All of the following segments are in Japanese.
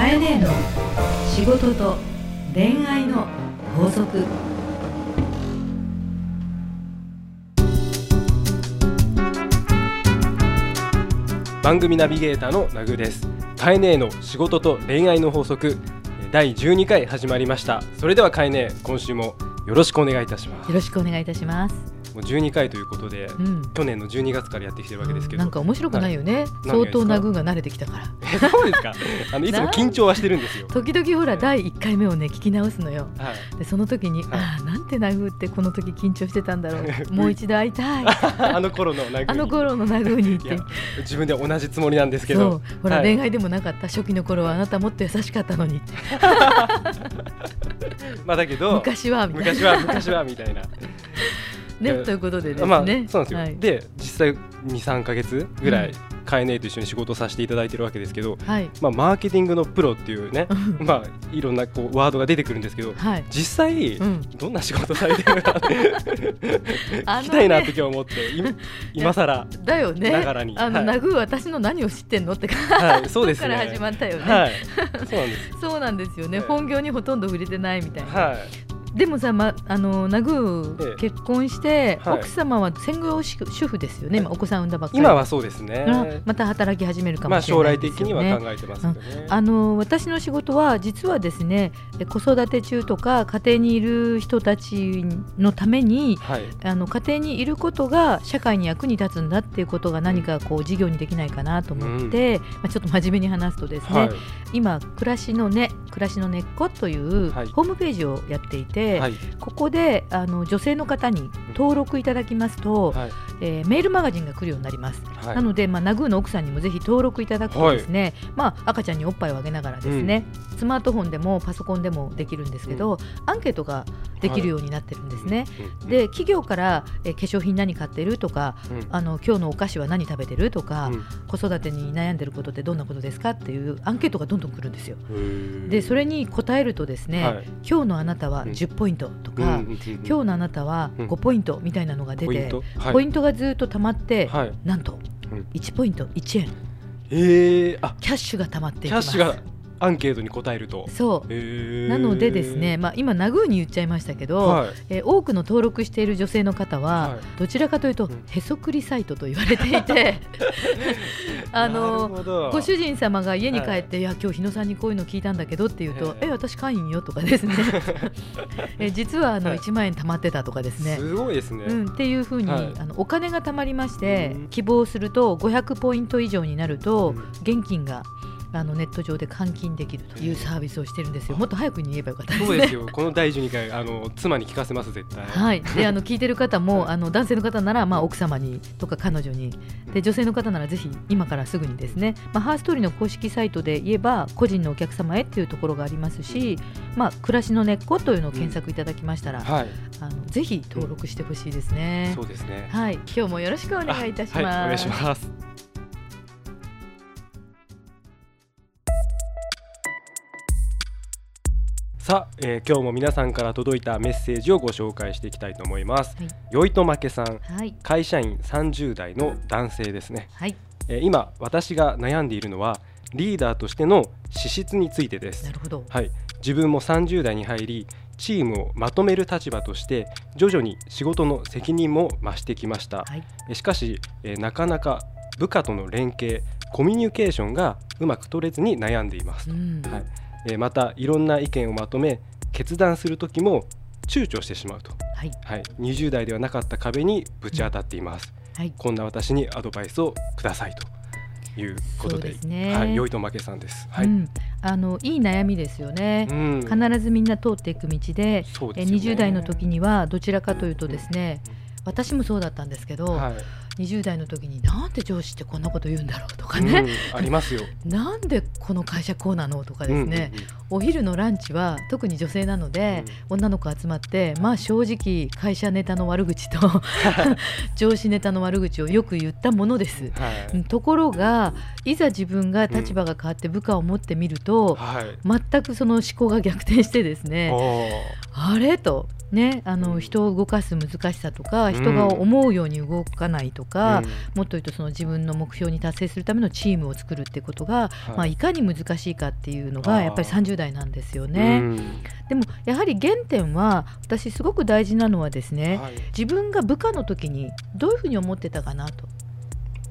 かえねえの仕事と恋愛の法則。番組ナビゲーターのナグです。カエネの仕事と恋愛の法則。第12回始まりました。それではカエネ今週もよろしくお願いいたします。よろしくお願いいたしますもう12回ということで、うん。去年の12月からやってきてるわけですけど、なんか面白くないよね、相当ナグーが慣れてきたから。えそうですか？あのいつも緊張はしてるんですよ。時々ほら第1回目をね聞き直すのよ。はい。でその時に、はい。ああなんてナグーってこの時緊張してたんだろう。もう一度会いたい。あの頃のナグあの頃のナグーにって。自分では同じつもりなんですけど。ほら、はい。恋愛でもなかった。初期の頃はあなたもっと優しかったのに。まあだけど昔は昔は昔はみたいなねということでですね、まあそうなんですよ、はい。で実際23か月ぐらい、うん。カエネと一緒に仕事をさせていただいてるわけですけど、はい。まあ、マーケティングのプロっていうねまあいろんなこうワードが出てくるんですけどはい。実際、うん。どんな仕事されてるのかって 聞きたいなって今日思ってい 今更だよね。ながらに。あの、はい。私の何を知ってんのってはいそうですね。から始まったよね、はい。そうなんです。そうなんですよね、はい本業にほとんど触れてないみたいな、はいでもさ、ま、あのナグええ。ー結婚して、はい。奥様は専業主主婦ですよね、今お子さん産んだばっかり。今はそうですね。うん。また働き始めるかまあもしれ将来ないですよね、的には考えてますけどね、あの私の仕事は実はですねえ子育て中とか家庭にいる人たちのためにはい。あの家庭にいることが社会に役に立つんだっていうことが何かこう事業にできないかなと思って、まあ、ちょっと真面目に話すとですね、はい。今暮らしの根暮らしの根っこというはい。ホームページをやっていて、はい。ここであの女性の方に登録いただきますと、はい。えーメールマガジンが来るようになります。はい。なので、まあ、ナグーの奥さんにもぜひ登録いただくとですね、まあ、赤ちゃんにおっぱいをあげながらですね、スマートフォンでもパソコンでもできるんですけど、アンケートができるようになってるんですね。うん。で企業から、えー化粧品何買ってるとかうん。あの今日のお菓子は何食べてるとか、うん。子育てに悩んでることってどんなことですかっていうアンケートがどんどん来るんですよ。でそれに答えるとですね、はい。今日のあなたはうん。10ポイントとか、うんうんうん今日のあなたはうん。5ポイントみたいなのが出て、ポイント？がずっと溜まって、はい。なんとうん。1ポイント1円えー、あ。キャッシュが溜まっていきますアンケートに答えると。そう。なのでですね、まあ、今ナグーに言っちゃいましたけど、はい、えー多くの登録している女性の方は、はい。どちらかというと、うん。へそくりサイトと言われていて あのご主人様が家に帰はいって、い、や今日日野さんにこういうの聞いたんだけどって言うとへ、え。え私会員よとかですね。え実はあのはい。1万円貯まってたとかですね。すごいですね。うん、っていうふうに、はい。あのお金が貯まりまして、うん希望すると500ポイント以上になると、うん。現金があのネット上で換金できるというサービスをしてるんですよ。もっと早くに言えばよかったね。そうですよ。この第12回あの妻に聞かせます絶対。はい、であの聞いてる方も、はいあの男性の方なら、まあ、奥様にとか彼女にで女性の方ならぜひ今からすぐにですね、まあ、ハーストーリーの公式サイトで言えば個人のお客様へっていうところがありますし、まあ、暮らしの根っこというのを検索いただきましたら、はい、あのぜひ登録してほしいですねそ。うですね。はい、今日もよろしくお願いいたします。あはい、お願いします。さあ、えー今日も皆さんから届いたメッセージをご紹介していきたいと思います。はい。よいとまけさん、はい、会社員30代の男性ですね。はい、えー今私が悩んでいるのはリーダーとしての資質についてです。な。るほど。はい、自分も30代に入りチームをまとめる立場として徐々に仕事の責任も増してきました、はい、えしかし、えーなかなか部下との連携コミュニケーションがうまく取れずに悩んでいます。う、ん、はいえーまたいろんな意見をまとめ決断する時も躊躇してしまうと、はい、はい、20代ではなかった壁にぶち当たっています、はい、こんな私にアドバイスをくださいということで。ね。はい、良いとまけさんです、はい。うん、あのいい悩みですよね。うん。必ずみんな通っていく道で、えそうでね。20代の時にはどちらかというとですね、私もそうだったんですけど、はい20代の時になんで上司ってこんなこと言うんだろうとかうんね、ありますよ。なんでこの会社こうなのとかですね、お昼のランチは特に女性なので、女の子集まってまあ正直会社ネタの悪口と 上司ネタの悪口をよく言ったものです。はい。ところがいざ自分が立場が変わって部下を持ってみると、はい。全くその思考が逆転してですねあれ？と。ね、あのうん。人を動かす難しさとかん。人が思うように動かないとか、うん。もっと言うとその自分の目標に達成するためのチームを作るってことが、はい。いまあ、いかに難しいかっていうのがやっぱり30代なんですよね。うん。でもやはり原点は私すごく大事なのはですね、はい。自分が部下の時にどういうふうに思ってたかなと。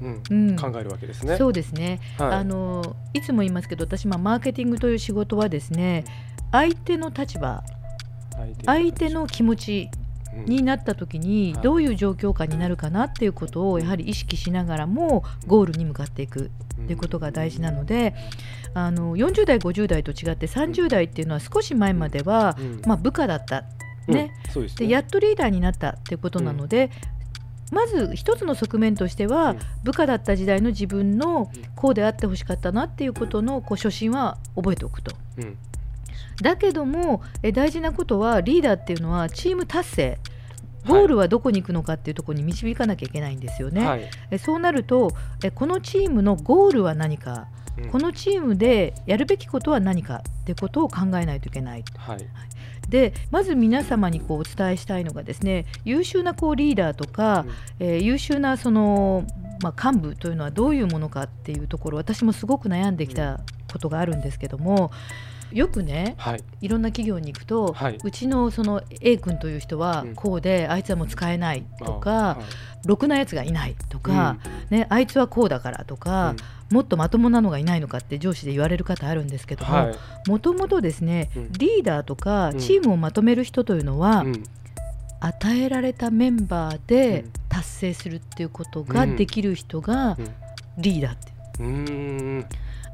うん。うん。考えるわけですね。そうですね、はい。あのいつも言いますけど私、まあ、マーケティングという仕事はですね相手の立場相手の気持ちうんになった時にはい。どういう状況下になるかなっていうことをやはり意識しながらもゴールに向かっていくっていうことが大事なのであの40代50代と違って30代っていうのは少し前までは、うん。まあ、部下だったうん。ね。でやっとリーダーになったっていうことなので、まず一つの側面としては、うん。部下だった時代の自分のこうであってほしかったなっていうことのこう初心は覚えておくと。うんだけどもえ大事なことはリーダーっていうのはチーム達成。ゴールはどこに行くのかっていうところに導かなきゃいけないんですよね。はい。えそうなるとえこのチームのゴールは何か。うん。このチームでやるべきことは何か。ってことを考えないといけない。はい。でまず皆様にこうお伝えしたいのがですね優秀なこうリーダーとか、えー優秀なその、まあ、幹部というのはどういうものかっていうところ私もすごく悩んできたことがあるんですけどもよくねはい。いろんな企業に行くと、はい。うちのその A 君という人はうん。こうで、あいつはもう使えないとか、あはい。ろくなやつがいないとか、ね、あいつはこうだからとか、もっとまともなのがいないのかって上司で言われる方あるんですけども、はい。もともとですね、うん。リーダーとかうん。チームをまとめる人というのは、うん。与えられたメンバーでうん。達成するっていうことがうん。できる人がうん。リーダーって、う。ーん。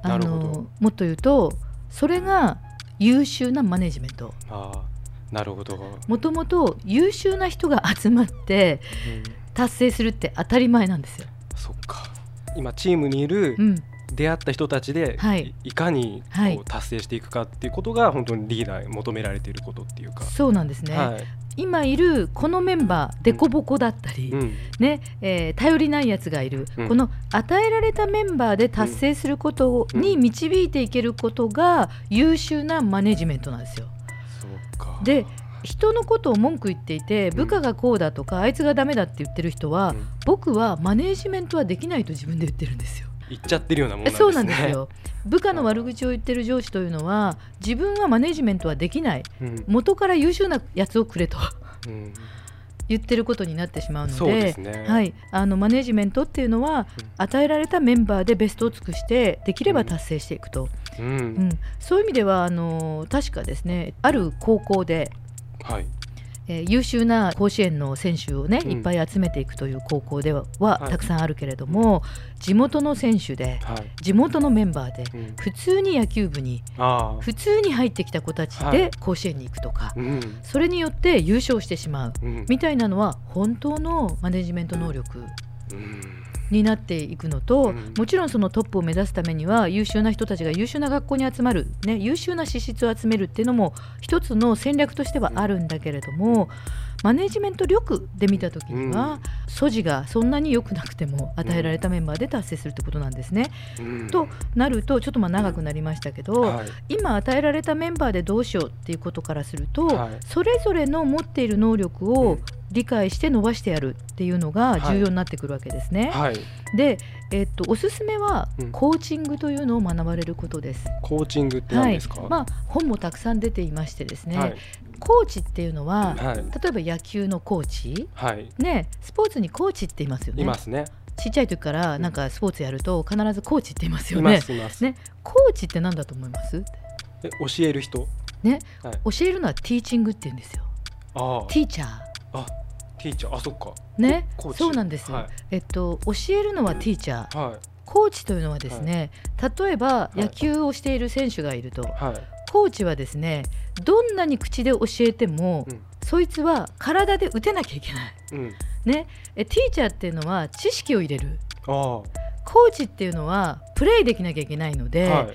あのもっと言うとそれが優秀なマネジメント。あーなるほど、もともと優秀な人が集まってうん。達成するって当たり前なんですよ。そっか。今チームにいるうん、出会った人たちで、はい。い、かにこう、はい達成していくかっていうことが本当にリーダーに求められていることっていうか、そうなんですね、はい今いるこのメンバー凸凹だったり、うん。ねえー頼りないやつがいる、うん。この与えられたメンバーで達成することに導いていけることが優秀なマネジメントなんですよ。で人のことを文句言っていて部下がこうだとか、あいつがダメだって言ってる人は、うん。僕はマネジメントはできないと自分で言ってるんですよ。言っちゃってるようなもんね。そうなんですよ。部下の悪口を言ってる上司というのは自分はマネジメントはできない。うん。元から優秀なやつをくれと。うん。言ってることになってしまうのでね。はい、あのマネジメントっていうのは与えられたメンバーでベストを尽くしてできれば達成していくと、うん。うん。そういう意味ではあの確かですねある高校で、はいえー優秀な甲子園の選手をね、うん。いっぱい集めていくという高校ではははい。たくさんあるけれども、地元の選手ではい、地元のメンバーでうん、普通に野球部に普通に入ってきた子たちはい。で甲子園に行くとか、うん。それによって優勝してしまううん。みたいなのは本当のマネジメント能力うんになっていくのと、うん。もちろんそのトップを目指すためには優秀な人たちが優秀な学校に集まる、ね、優秀な資質を集めるっていうのも一つの戦略としてはあるんだけれども、マネジメント力で見た時には、素地がそんなに良くなくても与えられたメンバーで達成するってことなんですね。うん。となるとちょっとまあ長くなりましたけど、はい。今与えられたメンバーでどうしようっていうことからすると、はい。それぞれの持っている能力をうん理解して伸ばしてやるっていうのが重要になってくるわけですね。はい。で、えっとおすすめはうん。コーチングというのを学ばれることです。コーチングって何ですか、はい、まあ本もたくさん出ていましてですね、はい。コーチっていうのは、はい。例えば野球のコーチ、はい。ね、スポーツにコーチって言いますよね。いますね。ちっちゃい時からなんかスポーツやると必ずコーチって言いますよね。ね、コーチって何だと思います？え教える人？ね、はい。教えるのはティーチングって言うんですよ。ああ。ティーチャー。あティーチャー。あそっか。ねコーチ。そうなんです、はい。えっと教えるのはティーチャー。はコーチというのはですね、例えばい。野球をしている選手がいると、いはい。コーチはですねどんなに口で教えても、うん。そいつは体で打てなきゃいけない。うん。ね、えティーチャーっていうのは知識を入れる。コーチっていうのはプレイできなきゃいけないので、はい。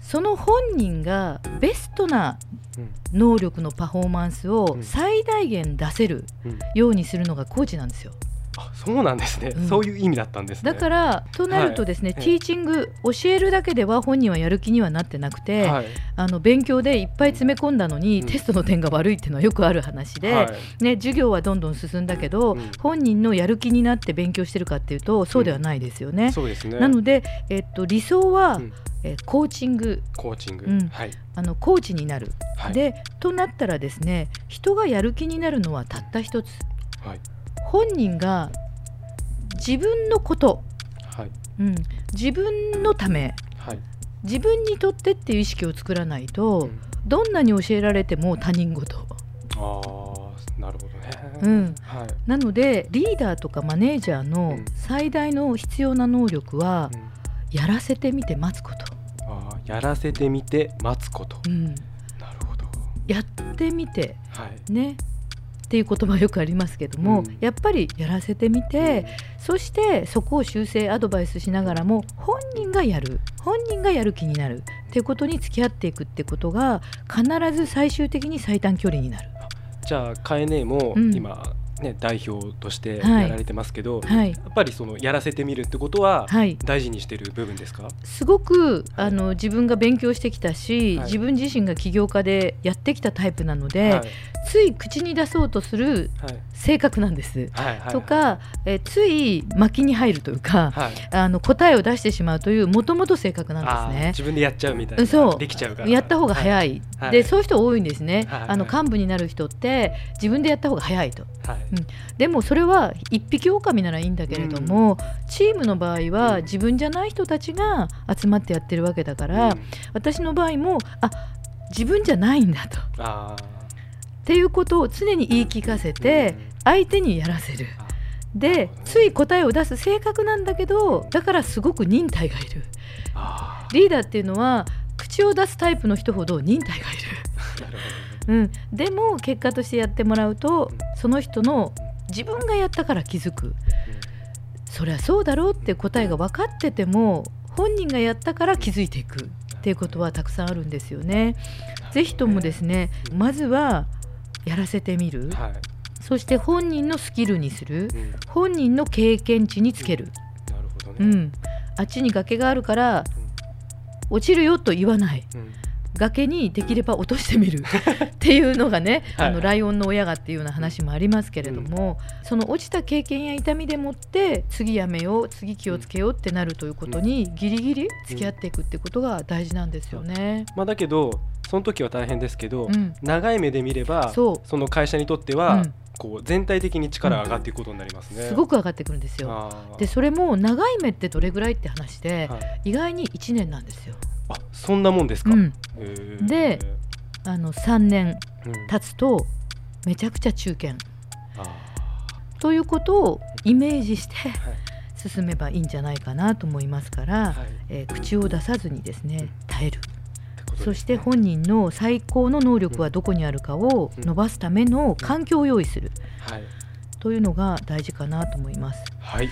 その本人がベストなうん能力のパフォーマンスをうん。最大限出せるうん。ようにするのがコーチなんですよ。あそうなんですね、うん。そういう意味だったんですね。だからとなるとですね、はい。ティーチング教えるだけでは本人はやる気にはなってなくて、はい。あの勉強でいっぱい詰め込んだのに、うん。テストの点が悪いっていうのはよくある話で、はい。ね、授業はどんどん進んだけど、うん。本人のやる気になって勉強してるかっていうとそうではないですよね。そうですね。なので、えっと、理想は、うん。えーコーチング。コーチング、うん。はい。あのコーチになる、はい。でとなったらですね人がやる気になるのはたった一つ。はい本人が自分のこと、はい。うん、自分のためはい。自分にとってっていう意識を作らないと、うん。どんなに教えられても他人事。ああなるほどね、うん。はい、なのでリーダーとかマネージャーのうん。最大の必要な能力はうん。やらせてみて待つこと、あーやらせてみて待つこと。うん、なるほど。やってみてはい。ねっていう言葉よくありますけども、うん。やっぱりやらせてみて、そしてそこを修正アドバイスしながらも本人がやる。本人がやる気になる。っていうことに付き合っていくってことが必ず最終的に最短距離になる。じゃあカエネもうん。今、ね代表としてはい。やられてますけど、はい、やっぱりそのやらせてみるってことははい。大事にしてる部分ですか、すごくあの自分が勉強してきたし、はい。自分自身が起業家でやってきたタイプなので、はい。つい口に出そうとするはい。性格なんです。はいはいとか、えーつい巻きに入るというか、はい。あの答えを出してしまうというもともと性格なんですね。自分でやっちゃうみたいな。そう。できちゃうから。やった方が早い、い、はい。でそういう人多いんですね、はい。あの幹部になる人って自分でやった方が早いと。はい。でもそれは一匹狼ならいいんだけれども、チームの場合は自分じゃない人たちが集まってやってるわけだから、うん。私の場合もあ自分じゃないんだと。っあていうことを常に言い聞かせーてうん。相手にやらせる。でつい答えを出す性格なんだけどだからすごく忍耐がいる。あリーダーっていうのは口を出すタイプの人ほど忍耐がいる、うん、でも結果としてやってもらうとうんその人の自分がやったから気づく。そりゃそうだろうって答えが分かってても本人がやったから気づいていく。っていうことはたくさんあるんですよね。ぜひともですねまずはやらせてみる。はい、そして本人のスキルにする。本人の経験値につける、うん、あっちに崖があるから落ちるよと言わない。うん。崖にできれば落としてみる。っていうのがねはい。あのライオンの親がっていうような話もありますけれども、その落ちた経験や痛みでもって次やめよう次気をつけようってなるということにギリギリ付き合っていくってことが大事なんですよね。まあ、だけどその時は大変ですけど、うん。長い目で見ればそう。の会社にとっては、うんこう全体的に力が上がっていくことになりますね。すごく上がってくるんですよ。でそれも長い目ってどれぐらいって話で、はい。意外に1年なんですよ。あそんなもんですか、うん、であの3年うん。経つとめちゃくちゃ中堅。あということをイメージしてーはい。進めばいいんじゃないかなと思いますから、はい。えー口を出さずにですね耐えるそして本人の最高の能力はどこにあるかを伸ばすための環境を用意する。はい。というのが大事かなと思います。はい。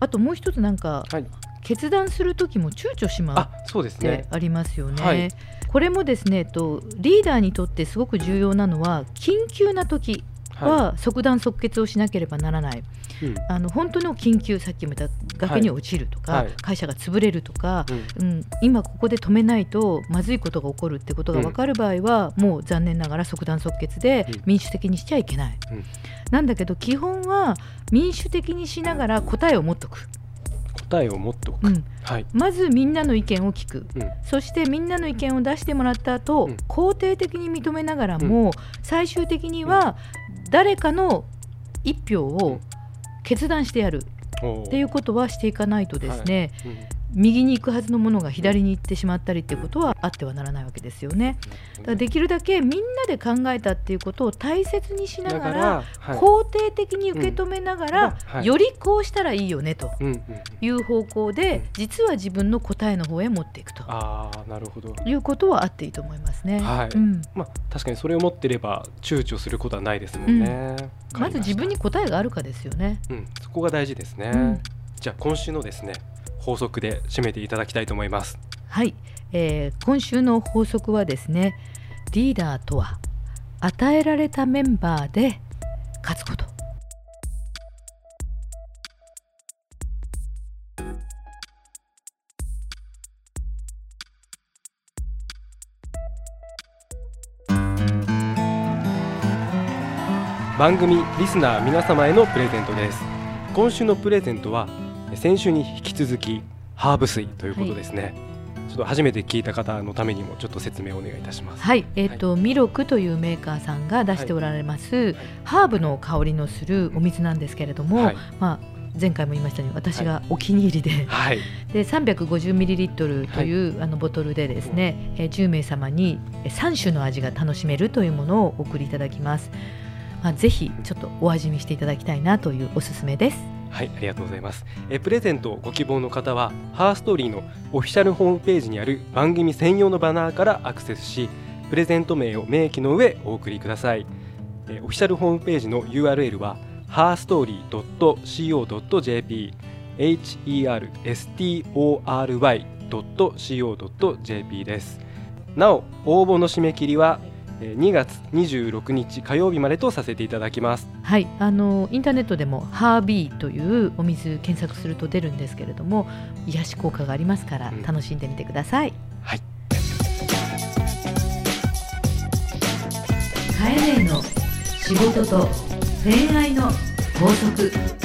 あともう一つなんかはい。決断する時も躊躇しまうあそうですってねありますよね。はい。これもですねとリーダーにとってすごく重要なのは緊急な時はは即断即決をしなければならない、いうん。あの本当の緊急さっきも言った崖に落ちるとか、はい。会社が潰れるとか、うん。うん、今ここで止めないとまずいことが起こるってことが分かる場合は、もう残念ながら即断即決でうん。民主的にしちゃいけない、うん。なんだけど基本は民主的にしながら答えを持っとく、答えを持っておく、うん、はい、まずみんなの意見を聞く。うん。そしてみんなの意見を出してもらった後、うん。肯定的に認めながらも、最終的には誰かの一票を決断してやるっていうことはしていかないとですね、うん。右に行くはずのものが左に行ってしまったりっていうことはあってはならないわけですよね。だからできるだけみんなで考えたっていうことを大切にしながらはい。肯定的に受け止めながら、うん。はい。よりこうしたらいいよねという方向で、うん。実は自分の答えの方へ持っていくとああなるほど。いうことはあっていいと思いますね。はい。うん、まあ確かにそれを持ってれば躊躇することはないですもんね、まず自分に答えがあるかですよね。うん、そこが大事ですね、うん。じゃあ今週のですね法則で締めていただきたいと思います。はい、えー今週の法則はですねリーダーとは与えられたメンバーで勝つこと。番組リスナー皆様へのプレゼントです。今週のプレゼントは先週に引き続きハーブ水ということですね、ちょっと初めて聞いた方のためにもちょっと説明をお願いいたします。はい、えっ、と、ミロクというメーカーさんが出しておられます、ハーブの香りのするお水なんですけれども、はい。まあ前回も言いましたように私がお気に入りで、はい。で 350ml という、あのボトルでですね、えー10名様にえー3種の味が楽しめるというものをお送りいただきます。まあ、ぜひちょっとお味見していただきたいなというおすすめです。はい、ありがとうございます。えプレゼントをご希望の方は、ハーストーリーのオフィシャルホームページにある番組専用のバナーからアクセスし、プレゼント名を明記の上お送りください。えオフィシャルホームページの URL は herstory.co.jp herstory.co.jp です。なお、応募の締め切りは2月26日火曜日までとさせていただきます。はい、あのインターネットでもハービーというお水検索すると出るんですけれども癒し効果がありますからうん楽しんでみてください。はい。カエネの仕事と恋愛の法則。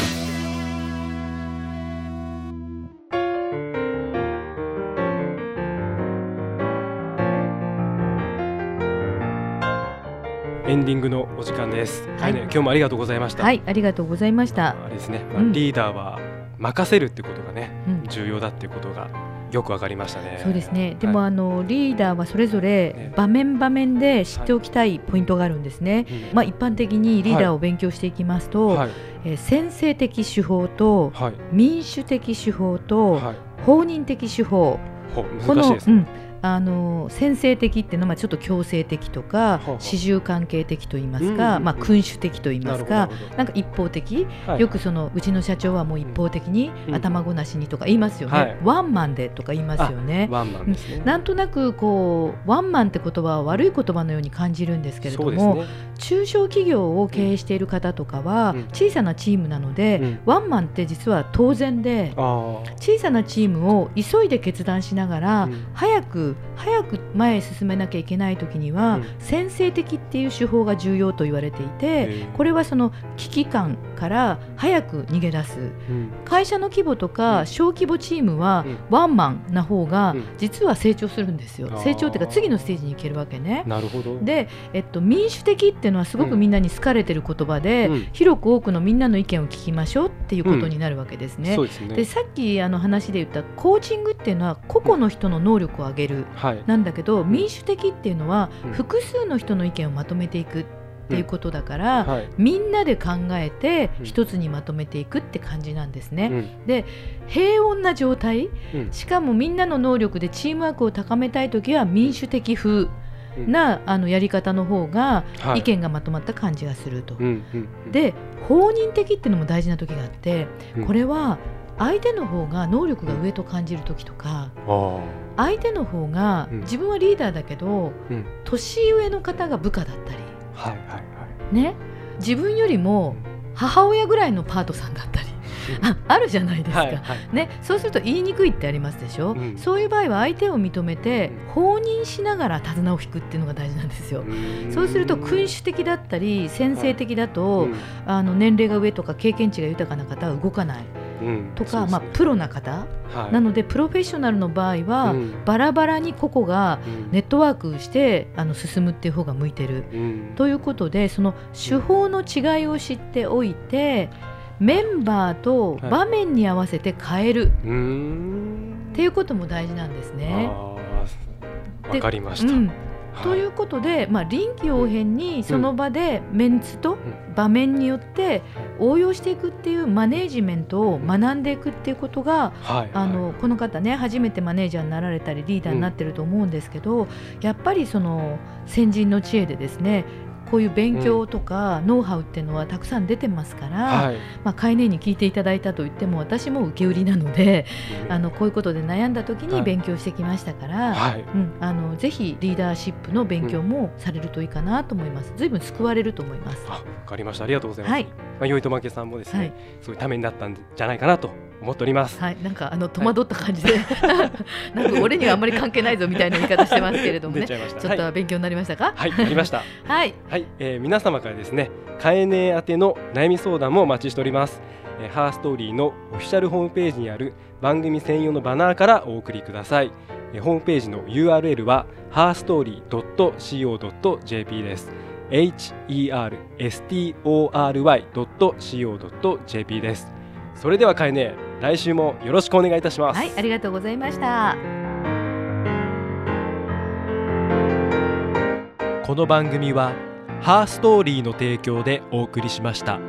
のお時間です。はいはい、ね、今日もありがとうございました。はい、ありがとうございました。あれですね、まあうんリーダーは任せるってことがね、うん重要だっていうことがよくわかりましたね。そうですね。でも、はいあのリーダーはそれぞれね場面場面で知っておきたいポイントがあるんですね。うんまあ一般的にリーダーを勉強していきますと、はい、えー先制的手法とはい、民主的手法とはい、放任的手法、ほこの難しいですね。うんあの先制的っていうのはまあちょっと強制的とか始終関係的と言いますか、うんまあ君主的と言いますかなんか一方的、はい。よくそのうちの社長はもう一方的に、うん頭ごなしにとか言いますよね、はい。ワンマンでとか言いますよね。ワンマン。なんとなくこうワンマンって言葉は悪い言葉のように感じるんですけれども。中小企業を経営している方とかはうん。小さなチームなので、うん。ワンマンって実は当然で小さなチームを急いで決断しながら、うん。早く早く前へ進めなきゃいけない時には、うん。先制的っていう手法が重要と言われていてこれはその危機感から早く逃げ出す。うん。会社の規模とうかん。小規模チームはうん。ワンマンな方がうん。実は成長するんですよ。成長っていうか次のステージに行けるわけね。なるほど。で、えっと、民主的っていうのはすごくみんなに好かれてる言葉で、うん。広く多くのみんなの意見を聞きましょうっていうことになるわけですね。でさっきあの話で言ったコーチングっていうのは個々の人の能力を上げるはい。なんだけど民主的っていうのはうん。複数の人の意見をまとめていくっていうことだから、はい。みんなで考えてうん。一つにまとめていくって感じなんですね。うん。で平穏な状態うん。しかもみんなの能力でチームワークを高めたい時は民主的風うん。なあのやり方の方がはい。意見がまとまった感じがすると。うんうんうん。で放任的っていうのも大事な時があってうん。これは相手の方が能力が上と感じる時とかあ相手の方がうん。自分はリーダーだけど年上の方が部下だったりはいはいはい。ね。自分よりも母親ぐらいのパートさんだったり。ああるじゃないですか。はいはい。ね、そうすると言いにくいってありますでしょ、うん。そういう場合は相手を認めてうん。放任しながら手綱を引くっていうのが大事なんですよ。そうすると君主的だったり先制的だと、うん。あの年齢が上とか経験値が豊かな方は動かない。うんとか、そうですね。まあ、プロな方、はい。なのでプロフェッショナルの場合は、うん。バラバラに個々がうん。ネットワークしてあの進むっていう方が向いてる。うん。ということでその手法の違いを知っておいてメンバーとはい。場面に合わせて変える。うーん。っていうことも大事なんですね。わかりました。ということで、まあ、臨機応変にその場でメンツと場面によって応用していくっていうマネージメントを学んでいくっていうことがはい。あのこの方ね初めてマネージャーになられたりリーダーになってると思うんですけど、やっぱりその先人の知恵でですねこういう勉強とかノウハウっていうのはたくさん出てますから、はい。まあ、飼い主に聞いていただいたと言っても私も受け売りなのであのこういうことで悩んだ時に勉強してきましたから、はい。うん、あのぜひリーダーシップの勉強もされるといいかなと思います。ずいぶん救われると思います。あわかりました。ありがとうございます、はい。まあ、よいとまけさんもですね、はい。すごいためになったんじゃないかなと思っております、はい、なんかあの戸惑った感じで、なんか俺にはあんまり関係ないぞみたいな言い方してますけれどもね。出ちちょっと勉強になりましたか？はい、はい、やりました はい、はい、えー皆様からですね、かえねえ宛ての悩み相談もお待ちしております。えー、ハーストーリーのオフィシャルホームページにある番組専用のバナーからお送りください。えーホームページの URL は herstory.co.jp です。herstory.co.jp です。それではかえねえ、来週もよろしくお願いいたします。はい、ありがとうございました。この番組はハーストーリーの提供でお送りしました。